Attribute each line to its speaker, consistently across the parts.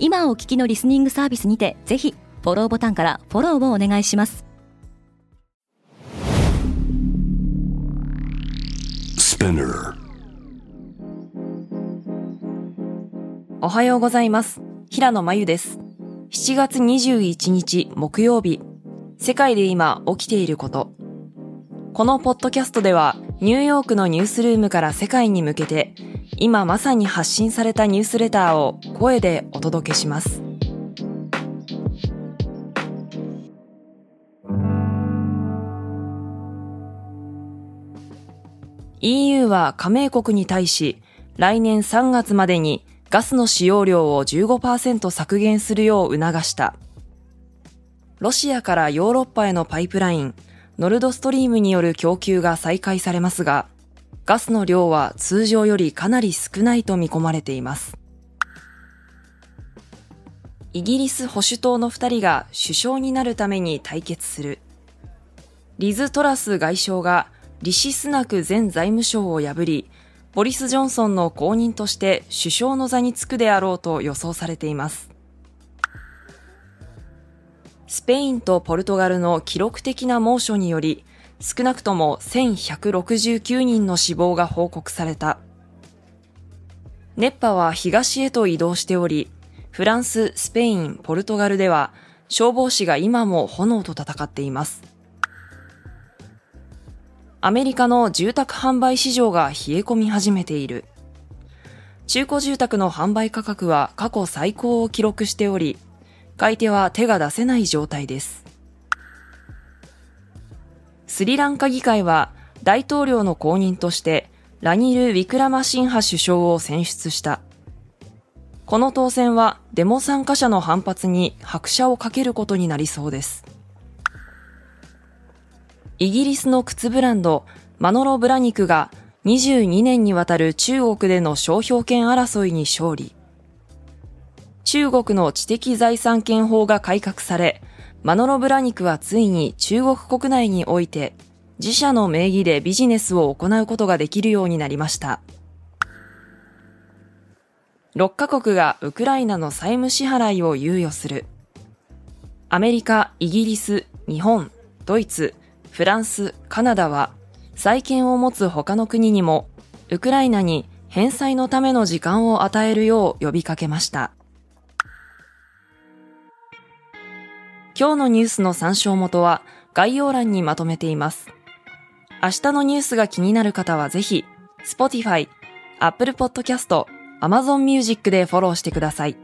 Speaker 1: 今お聞きのリスニングサービスにてぜひフォローボタンからフォローをお願いします。
Speaker 2: おはようございます。平野真由です。7月21日木曜日。世界で今起きていること。このポッドキャストではニューヨークのニュースルームから世界に向けて今まさに発信されたニュースレターを声でお届けします。EU は加盟国に対し来年3月までにガスの使用量を15%削減するよう促した。ロシアからヨーロッパへのパイプライン、ノルドストリームによる供給が再開されますが、ガスの量は通常よりかなり少ないと見込まれています。イギリス保守党の2人が首相になるために対決する。リズ・トラス外相がリシ・スナク前財務省を破り、ボリス・ジョンソンの後任として首相の座につくであろうと予想されています。スペインとポルトガルの記録的な猛暑により、少なくとも1169人の死亡が報告された。熱波は東へと移動しており、フランス、スペイン、ポルトガルでは消防士が今も炎と戦っています。アメリカの住宅販売市場が冷え込み始めている。中古住宅の販売価格は過去最高を記録しており、買い手は手が出せない状態です。スリランカ議会は大統領の後任としてラニル・ウィクラマシンハ首相を選出した。この当選はデモ参加者の反発に拍車をかけることになりそうです。イギリスの靴ブランドマノロ・ブラニクが22年にわたる中国での商標権争いに勝利。中国の知的財産権法が改革され、マノロブラニクはついに中国国内において自社の名義でビジネスを行うことができるようになりました。6カ国がウクライナの債務支払いを猶予する。アメリカ、イギリス、日本、ドイツ、フランス、カナダは債権を持つ他の国にもウクライナに返済のための時間を与えるよう呼びかけました。今日のニュースの参照元は概要欄にまとめています。明日のニュースが気になる方はぜひ、Spotify、Apple Podcast、Amazon Music でフォローしてください。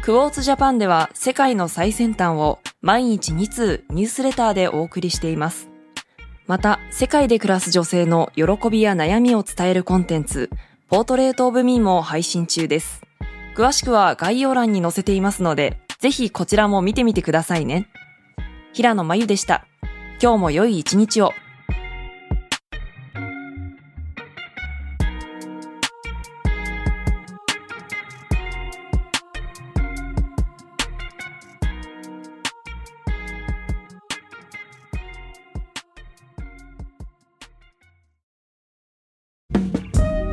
Speaker 2: クォーツジャパンでは世界の最先端を毎日2通ニュースレターでお送りしています。また、世界で暮らす女性の喜びや悩みを伝えるコンテンツ、ポートレートオブミーも配信中です。詳しくは概要欄に載せていますので、ぜひこちらも見てみてくださいね。平野真由でした。今日も良い一日を。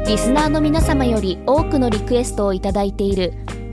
Speaker 1: リスナーの皆様より多くのリクエストをいただいている